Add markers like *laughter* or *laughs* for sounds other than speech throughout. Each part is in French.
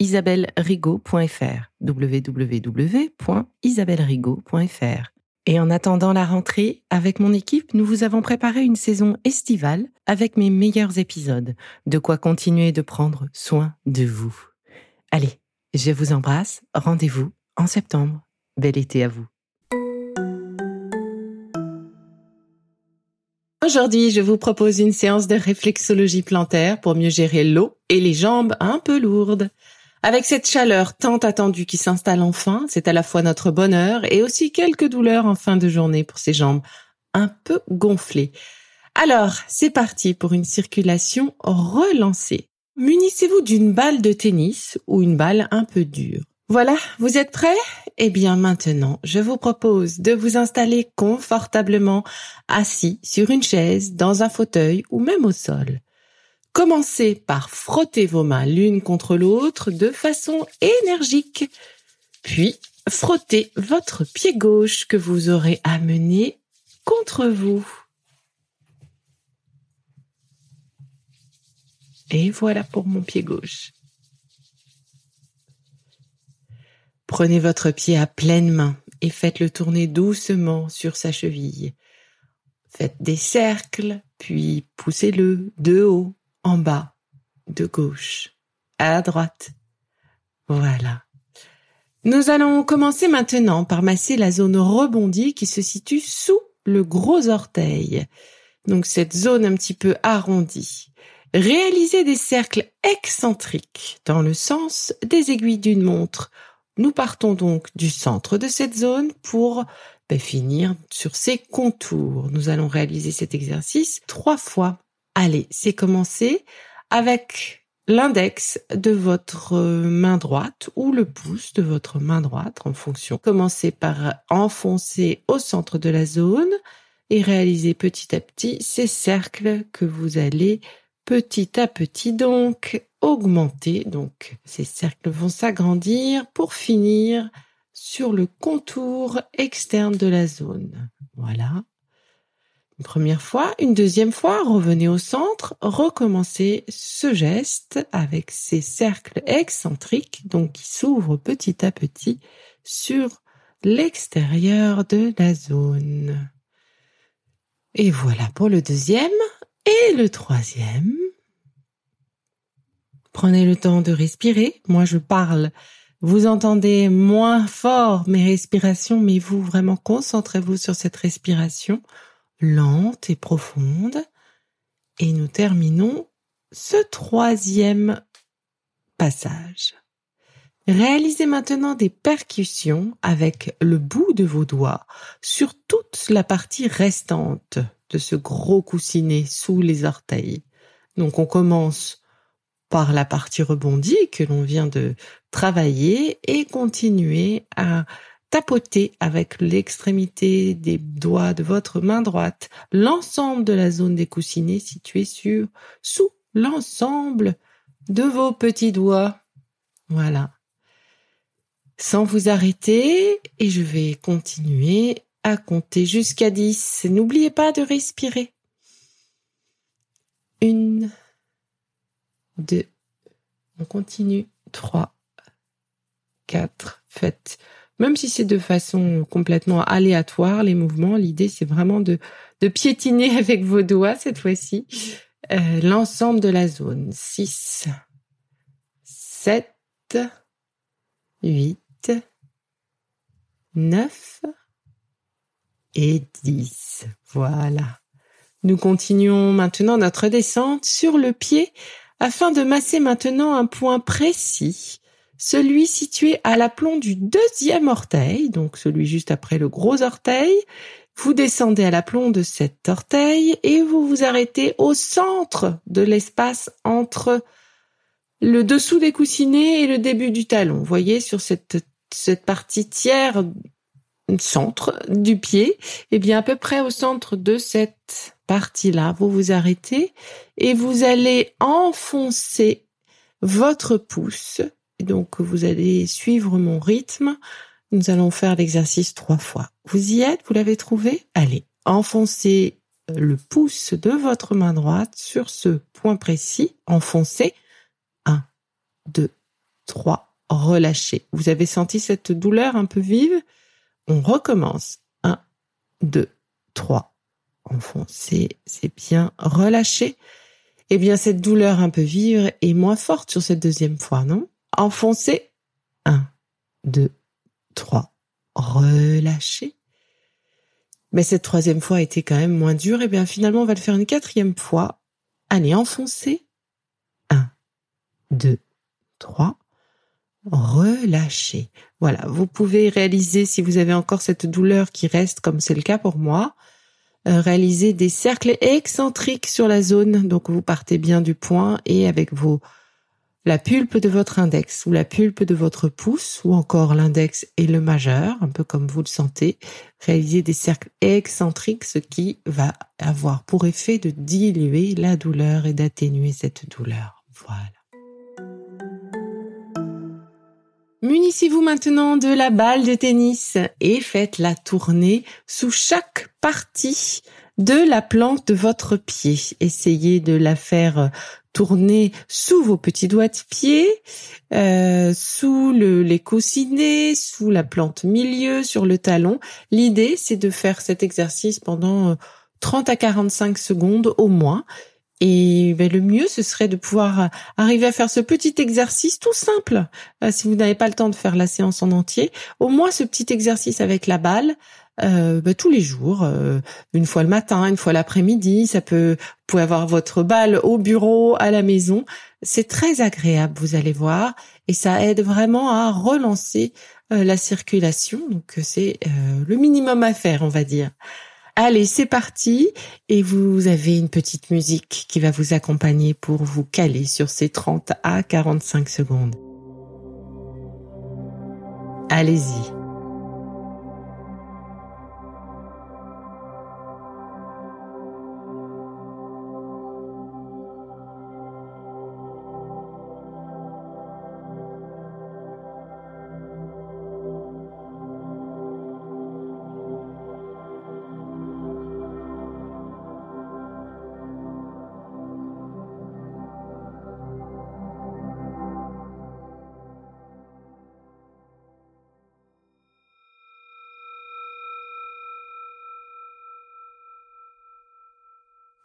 isabellerigaud.fr www.isabellerigaud.fr Et en attendant la rentrée, avec mon équipe, nous vous avons préparé une saison estivale avec mes meilleurs épisodes, de quoi continuer de prendre soin de vous. Allez, je vous embrasse, rendez-vous en septembre. Bel été à vous. Aujourd'hui, je vous propose une séance de réflexologie plantaire pour mieux gérer l'eau et les jambes un peu lourdes. Avec cette chaleur tant attendue qui s'installe enfin, c'est à la fois notre bonheur et aussi quelques douleurs en fin de journée pour ces jambes un peu gonflées. Alors, c'est parti pour une circulation relancée. Munissez-vous d'une balle de tennis ou une balle un peu dure. Voilà, vous êtes prêts? Eh bien maintenant, je vous propose de vous installer confortablement assis sur une chaise, dans un fauteuil ou même au sol. Commencez par frotter vos mains l'une contre l'autre de façon énergique. Puis, frottez votre pied gauche que vous aurez amené contre vous. Et voilà pour mon pied gauche. Prenez votre pied à pleine main et faites-le tourner doucement sur sa cheville. Faites des cercles, puis poussez-le de haut, en bas, de gauche, à droite. Voilà. Nous allons commencer maintenant par masser la zone rebondie qui se situe sous le gros orteil. Donc cette zone un petit peu arrondie. Réalisez des cercles excentriques dans le sens des aiguilles d'une montre nous partons donc du centre de cette zone pour ben, finir sur ses contours. Nous allons réaliser cet exercice trois fois. Allez, c'est commencé avec l'index de votre main droite ou le pouce de votre main droite en fonction. Commencez par enfoncer au centre de la zone et réaliser petit à petit ces cercles que vous allez petit à petit donc augmenter. Donc ces cercles vont s'agrandir pour finir sur le contour externe de la zone. Voilà. Une première fois, une deuxième fois, revenez au centre, recommencez ce geste avec ces cercles excentriques, donc qui s'ouvrent petit à petit sur l'extérieur de la zone. Et voilà pour le deuxième. Et le troisième, prenez le temps de respirer. Moi, je parle. Vous entendez moins fort mes respirations, mais vous vraiment concentrez-vous sur cette respiration lente et profonde. Et nous terminons ce troisième passage. Réalisez maintenant des percussions avec le bout de vos doigts sur toute la partie restante de ce gros coussinet sous les orteils. Donc on commence par la partie rebondie que l'on vient de travailler et continuer à tapoter avec l'extrémité des doigts de votre main droite l'ensemble de la zone des coussinets située sur sous l'ensemble de vos petits doigts. Voilà. Sans vous arrêter et je vais continuer à compter jusqu'à 10. N'oubliez pas de respirer. 2. On continue. 3, 4. Faites. Même si c'est de façon complètement aléatoire, les mouvements, l'idée c'est vraiment de, piétiner *laughs* avec vos doigts cette fois-ci euh, l'ensemble de la zone. 6, 7, 8, 9 et 10. Voilà. Nous continuons maintenant notre descente sur le pied afin de masser maintenant un point précis, celui situé à l'aplomb du deuxième orteil, donc celui juste après le gros orteil. Vous descendez à l'aplomb de cet orteil et vous vous arrêtez au centre de l'espace entre le dessous des coussinets et le début du talon. Vous voyez sur cette, cette partie tiers centre du pied, et eh bien à peu près au centre de cette partie-là, vous vous arrêtez et vous allez enfoncer votre pouce. Donc vous allez suivre mon rythme. Nous allons faire l'exercice trois fois. Vous y êtes Vous l'avez trouvé? Allez, enfoncez le pouce de votre main droite sur ce point précis. Enfoncez. 1, 2, 3. Relâchez. Vous avez senti cette douleur un peu vive? On recommence. 1, 2, 3. Enfoncez, c'est bien. Relâchez. Eh bien, cette douleur un peu vive est moins forte sur cette deuxième fois, non? Enfoncez. 1, 2, 3. Relâchez. Mais cette troisième fois était quand même moins dure. Eh bien, finalement, on va le faire une quatrième fois. Allez, enfoncez. 1, 2, 3 relâchez. Voilà, vous pouvez réaliser, si vous avez encore cette douleur qui reste, comme c'est le cas pour moi, euh, réaliser des cercles excentriques sur la zone. Donc vous partez bien du point et avec vos la pulpe de votre index ou la pulpe de votre pouce ou encore l'index et le majeur, un peu comme vous le sentez, réaliser des cercles excentriques, ce qui va avoir pour effet de diluer la douleur et d'atténuer cette douleur. Voilà. Munissez-vous maintenant de la balle de tennis et faites la tournée sous chaque partie de la plante de votre pied. Essayez de la faire tourner sous vos petits doigts de pied, euh, sous le, les coussinets, sous la plante milieu, sur le talon. L'idée, c'est de faire cet exercice pendant 30 à 45 secondes au moins et ben, le mieux, ce serait de pouvoir arriver à faire ce petit exercice tout simple. Euh, si vous n'avez pas le temps de faire la séance en entier, au moins ce petit exercice avec la balle. Euh, ben, tous les jours, euh, une fois le matin, une fois l'après-midi, ça peut, vous pouvez avoir votre balle au bureau, à la maison. C'est très agréable, vous allez voir, et ça aide vraiment à relancer la circulation. Donc c'est le minimum à faire, on va dire. Allez, c'est parti. Et vous avez une petite musique qui va vous accompagner pour vous caler sur ces 30 à 45 secondes. Allez-y.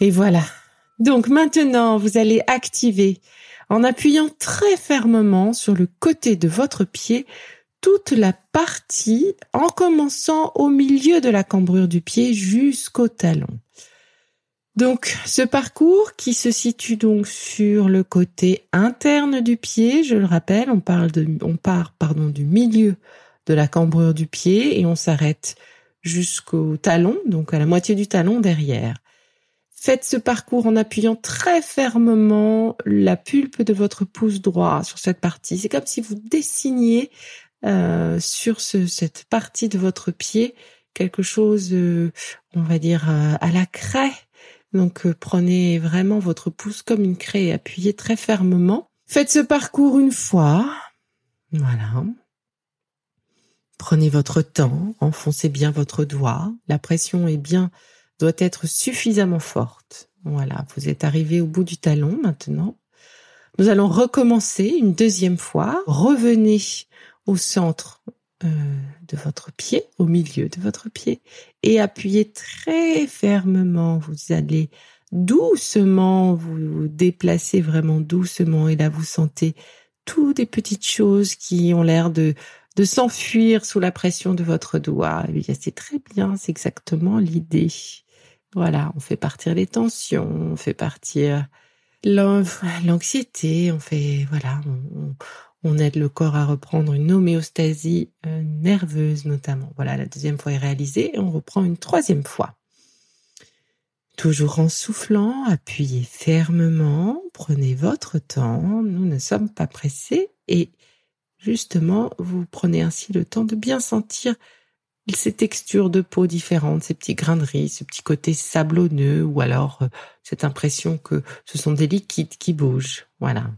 Et voilà. Donc maintenant, vous allez activer en appuyant très fermement sur le côté de votre pied toute la partie en commençant au milieu de la cambrure du pied jusqu'au talon. Donc ce parcours qui se situe donc sur le côté interne du pied, je le rappelle, on parle de on part pardon du milieu de la cambrure du pied et on s'arrête jusqu'au talon, donc à la moitié du talon derrière. Faites ce parcours en appuyant très fermement la pulpe de votre pouce droit sur cette partie. C'est comme si vous dessiniez euh, sur cette partie de votre pied quelque chose, euh, on va dire, euh, à la craie. Donc prenez vraiment votre pouce comme une craie et appuyez très fermement. Faites ce parcours une fois. Voilà. Prenez votre temps, enfoncez bien votre doigt. La pression est bien doit être suffisamment forte. Voilà, vous êtes arrivé au bout du talon maintenant. Nous allons recommencer une deuxième fois. Revenez au centre euh, de votre pied, au milieu de votre pied, et appuyez très fermement. Vous allez doucement vous déplacer vraiment doucement, et là vous sentez toutes des petites choses qui ont l'air de s'enfuir sous la pression de votre doigt. Eh c'est très bien, c'est exactement l'idée. Voilà, on fait partir les tensions, on fait partir l'anxiété, on fait, voilà, on, aide le corps à reprendre une homéostasie euh, nerveuse notamment. Voilà, la deuxième fois est réalisée et on reprend une troisième fois. Toujours en soufflant, appuyez fermement, prenez votre temps, nous ne sommes pas pressés et justement, vous prenez ainsi le temps de bien sentir ces textures de peau différentes, ces petits grains de riz, ce petit côté sablonneux ou alors euh, cette impression que ce sont des liquides qui bougent. Voilà.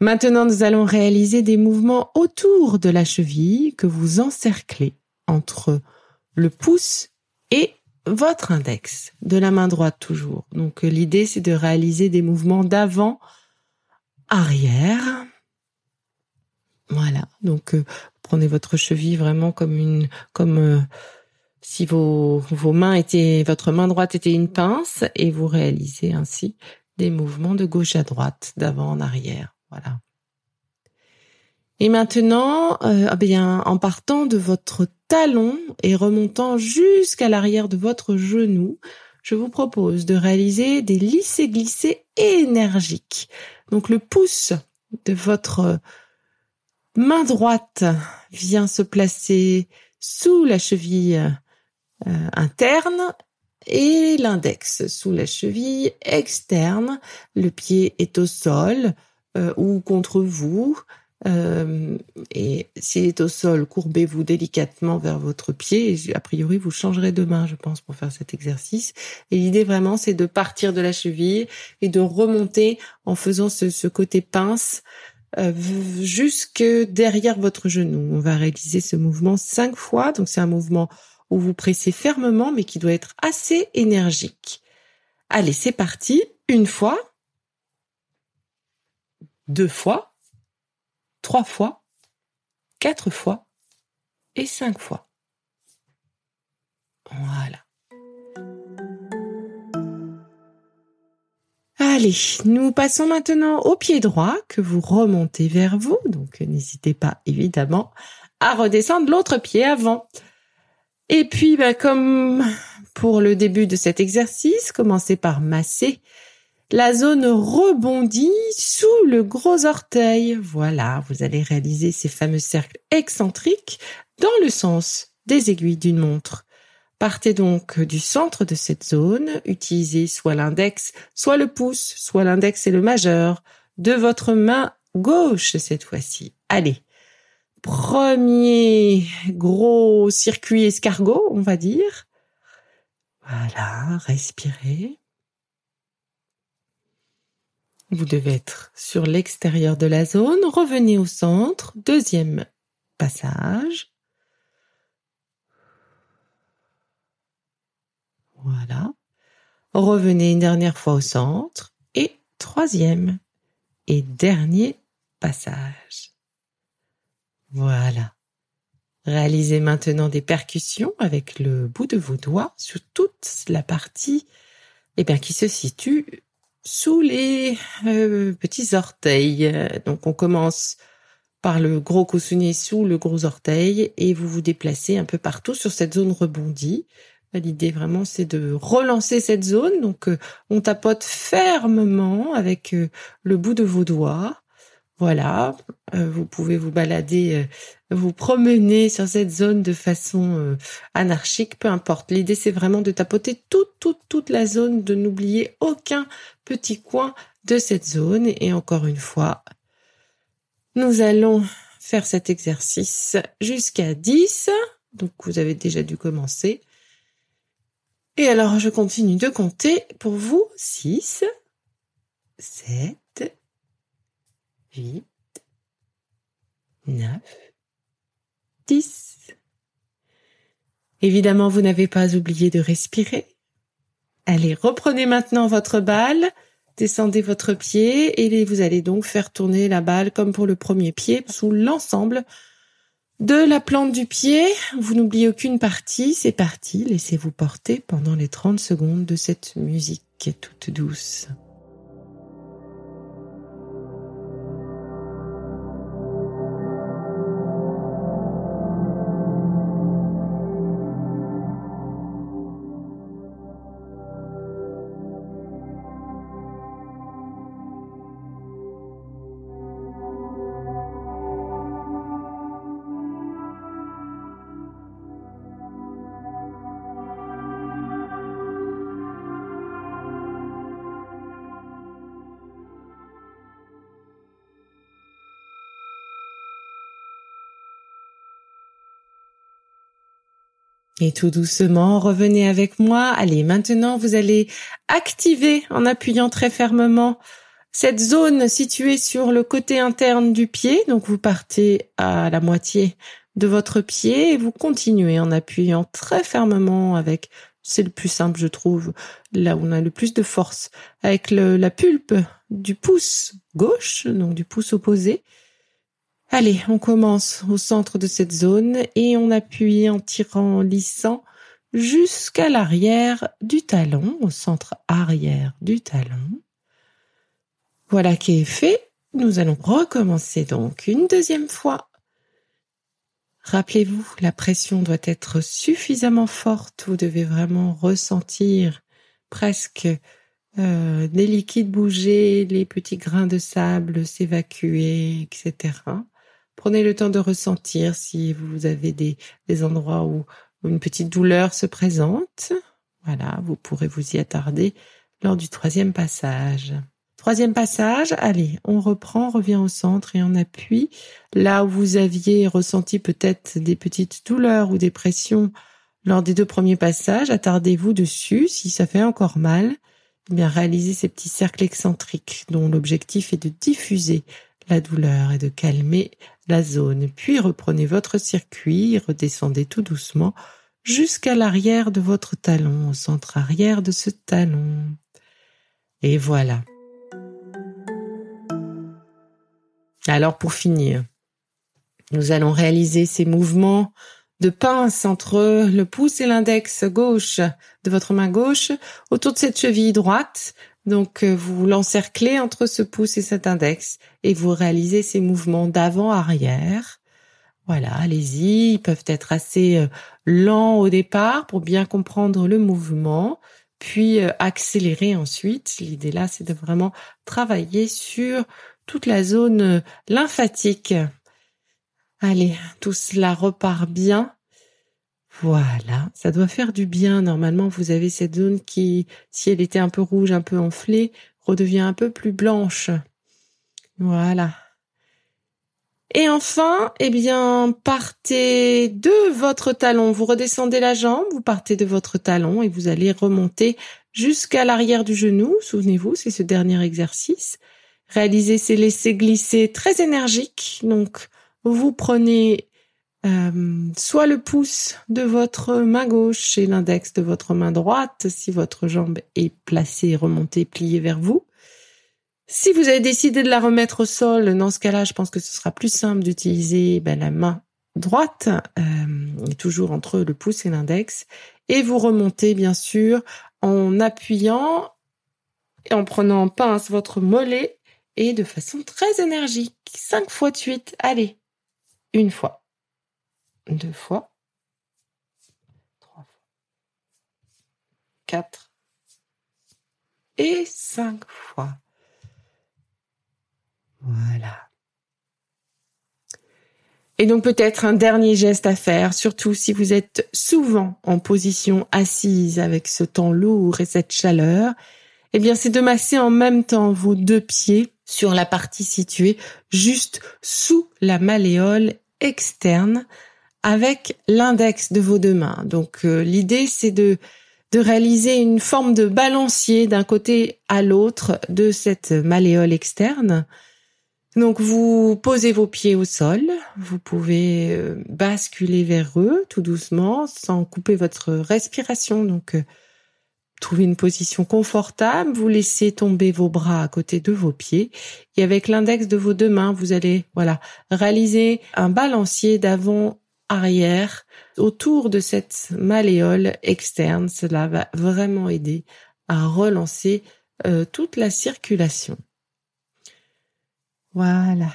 Maintenant, nous allons réaliser des mouvements autour de la cheville que vous encerclez entre le pouce et votre index de la main droite toujours. Donc l'idée c'est de réaliser des mouvements d'avant arrière voilà. Donc euh, prenez votre cheville vraiment comme une comme euh, si vos vos mains étaient votre main droite était une pince et vous réalisez ainsi des mouvements de gauche à droite, d'avant en arrière. Voilà. Et maintenant, euh, eh bien, en partant de votre talon et remontant jusqu'à l'arrière de votre genou, je vous propose de réaliser des lissés-glissés énergiques. Donc le pouce de votre main droite vient se placer sous la cheville euh, interne et l'index sous la cheville externe. Le pied est au sol euh, ou contre vous. Euh, et s'il est au sol, courbez-vous délicatement vers votre pied. a priori, vous changerez de main, je pense, pour faire cet exercice. Et l'idée vraiment, c'est de partir de la cheville et de remonter en faisant ce, ce côté pince euh, jusque derrière votre genou. On va réaliser ce mouvement cinq fois. Donc c'est un mouvement où vous pressez fermement, mais qui doit être assez énergique. Allez, c'est parti. Une fois, deux fois, trois fois, quatre fois et cinq fois. Voilà. Allez, nous passons maintenant au pied droit que vous remontez vers vous. Donc n'hésitez pas évidemment à redescendre l'autre pied avant. Et puis, bah, comme pour le début de cet exercice, commencez par masser la zone rebondie sous le gros orteil. Voilà, vous allez réaliser ces fameux cercles excentriques dans le sens des aiguilles d'une montre. Partez donc du centre de cette zone, utilisez soit l'index, soit le pouce, soit l'index et le majeur de votre main gauche cette fois-ci. Allez. Premier gros circuit escargot, on va dire. Voilà, respirez. Vous devez être sur l'extérieur de la zone. Revenez au centre. Deuxième passage. Voilà. Revenez une dernière fois au centre. Et troisième et dernier passage. Voilà. Réalisez maintenant des percussions avec le bout de vos doigts sur toute la partie eh bien, qui se situe sous les euh, petits orteils. Donc on commence par le gros coussonnier sous le gros orteil et vous vous déplacez un peu partout sur cette zone rebondie. L'idée vraiment, c'est de relancer cette zone. Donc, euh, on tapote fermement avec euh, le bout de vos doigts. Voilà, euh, vous pouvez vous balader, vous promener sur cette zone de façon anarchique, peu importe. L'idée, c'est vraiment de tapoter toute, toute, toute la zone, de n'oublier aucun petit coin de cette zone. Et encore une fois, nous allons faire cet exercice jusqu'à 10. Donc, vous avez déjà dû commencer. Et alors, je continue de compter pour vous. 6, 7, 8, 9, 10. Évidemment, vous n'avez pas oublié de respirer. Allez, reprenez maintenant votre balle. Descendez votre pied et vous allez donc faire tourner la balle comme pour le premier pied sous l'ensemble de la plante du pied. Vous n'oubliez aucune partie. C'est parti. Laissez-vous porter pendant les 30 secondes de cette musique toute douce. Et tout doucement, revenez avec moi. Allez, maintenant, vous allez activer en appuyant très fermement cette zone située sur le côté interne du pied. Donc, vous partez à la moitié de votre pied et vous continuez en appuyant très fermement avec, c'est le plus simple, je trouve, là où on a le plus de force, avec la pulpe du pouce gauche, donc du pouce opposé. Allez, on commence au centre de cette zone et on appuie en tirant lissant jusqu'à l'arrière du talon, au centre arrière du talon. Voilà qui est fait. Nous allons recommencer donc une deuxième fois. Rappelez-vous, la pression doit être suffisamment forte. Vous devez vraiment ressentir presque euh, les liquides bouger, les petits grains de sable s'évacuer, etc. Prenez le temps de ressentir si vous avez des, endroits où, une petite douleur se présente. Voilà, vous pourrez vous y attarder lors du troisième passage. Troisième passage, allez, on reprend, revient au centre et on appuie. Là où vous aviez ressenti peut-être des petites douleurs ou des pressions lors des deux premiers passages, attardez-vous dessus. Si ça fait encore mal, eh bien réalisez ces petits cercles excentriques dont l'objectif est de diffuser la douleur et de calmer la zone, puis reprenez votre circuit, redescendez tout doucement jusqu'à l'arrière de votre talon, au centre arrière de ce talon. Et voilà. Alors pour finir, nous allons réaliser ces mouvements de pince entre le pouce et l'index gauche de votre main gauche autour de cette cheville droite donc euh, vous l'encerclez entre ce pouce et cet index et vous réalisez ces mouvements d'avant-arrière. Voilà, allez-y, ils peuvent être assez euh, lents au départ pour bien comprendre le mouvement, puis euh, accélérer ensuite. L'idée là, c'est de vraiment travailler sur toute la zone lymphatique. Allez, tout cela repart bien. Voilà, ça doit faire du bien. Normalement, vous avez cette zone qui, si elle était un peu rouge, un peu enflée, redevient un peu plus blanche. Voilà. Et enfin, eh bien, partez de votre talon. Vous redescendez la jambe, vous partez de votre talon et vous allez remonter jusqu'à l'arrière du genou. Souvenez-vous, c'est ce dernier exercice. Réalisez ces laissés glisser très énergiques. Donc, vous prenez euh, soit le pouce de votre main gauche et l'index de votre main droite si votre jambe est placée, remontée, pliée vers vous. Si vous avez décidé de la remettre au sol, dans ce cas-là, je pense que ce sera plus simple d'utiliser ben, la main droite, euh, toujours entre le pouce et l'index, et vous remontez bien sûr en appuyant et en prenant en pince votre mollet et de façon très énergique. Cinq fois de suite. Allez, une fois deux fois, trois fois, quatre et cinq fois. Voilà. Et donc peut-être un dernier geste à faire, surtout si vous êtes souvent en position assise avec ce temps lourd et cette chaleur, eh bien c'est de masser en même temps vos deux pieds sur la partie située juste sous la malléole externe avec l'index de vos deux mains. Donc euh, l'idée c'est de de réaliser une forme de balancier d'un côté à l'autre de cette malléole externe. Donc vous posez vos pieds au sol, vous pouvez euh, basculer vers eux tout doucement sans couper votre respiration. Donc euh, trouvez une position confortable, vous laissez tomber vos bras à côté de vos pieds et avec l'index de vos deux mains, vous allez voilà, réaliser un balancier d'avant arrière autour de cette malléole externe. Cela va vraiment aider à relancer euh, toute la circulation. Voilà.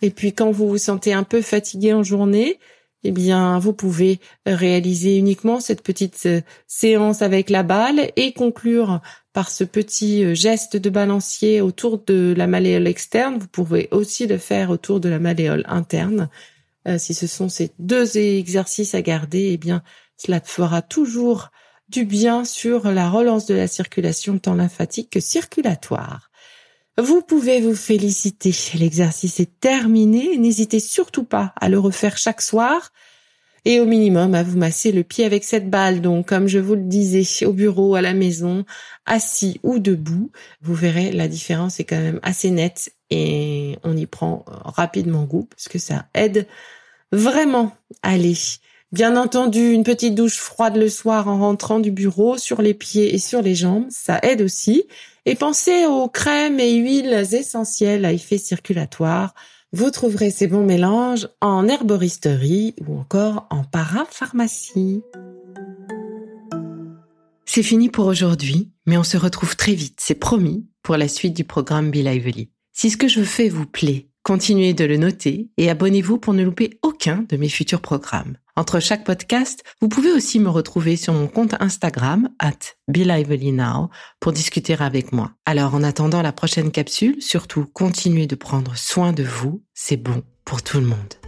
Et puis quand vous vous sentez un peu fatigué en journée, eh bien, vous pouvez réaliser uniquement cette petite euh, séance avec la balle et conclure par ce petit euh, geste de balancier autour de la malléole externe. Vous pouvez aussi le faire autour de la malléole interne. Euh, si ce sont ces deux exercices à garder, eh bien, cela fera toujours du bien sur la relance de la circulation tant lymphatique que circulatoire. Vous pouvez vous féliciter. L'exercice est terminé. N'hésitez surtout pas à le refaire chaque soir et au minimum à vous masser le pied avec cette balle. Donc, comme je vous le disais, au bureau, à la maison, assis ou debout, vous verrez la différence est quand même assez nette et on y prend rapidement goût parce que ça aide vraiment. Allez. Bien entendu, une petite douche froide le soir en rentrant du bureau sur les pieds et sur les jambes, ça aide aussi. Et pensez aux crèmes et huiles essentielles à effet circulatoire. Vous trouverez ces bons mélanges en herboristerie ou encore en parapharmacie. C'est fini pour aujourd'hui, mais on se retrouve très vite, c'est promis, pour la suite du programme Be Lively. Si ce que je fais vous plaît, continuez de le noter et abonnez-vous pour ne louper aucun de mes futurs programmes. Entre chaque podcast, vous pouvez aussi me retrouver sur mon compte Instagram, at Now, pour discuter avec moi. Alors, en attendant la prochaine capsule, surtout continuez de prendre soin de vous, c'est bon pour tout le monde.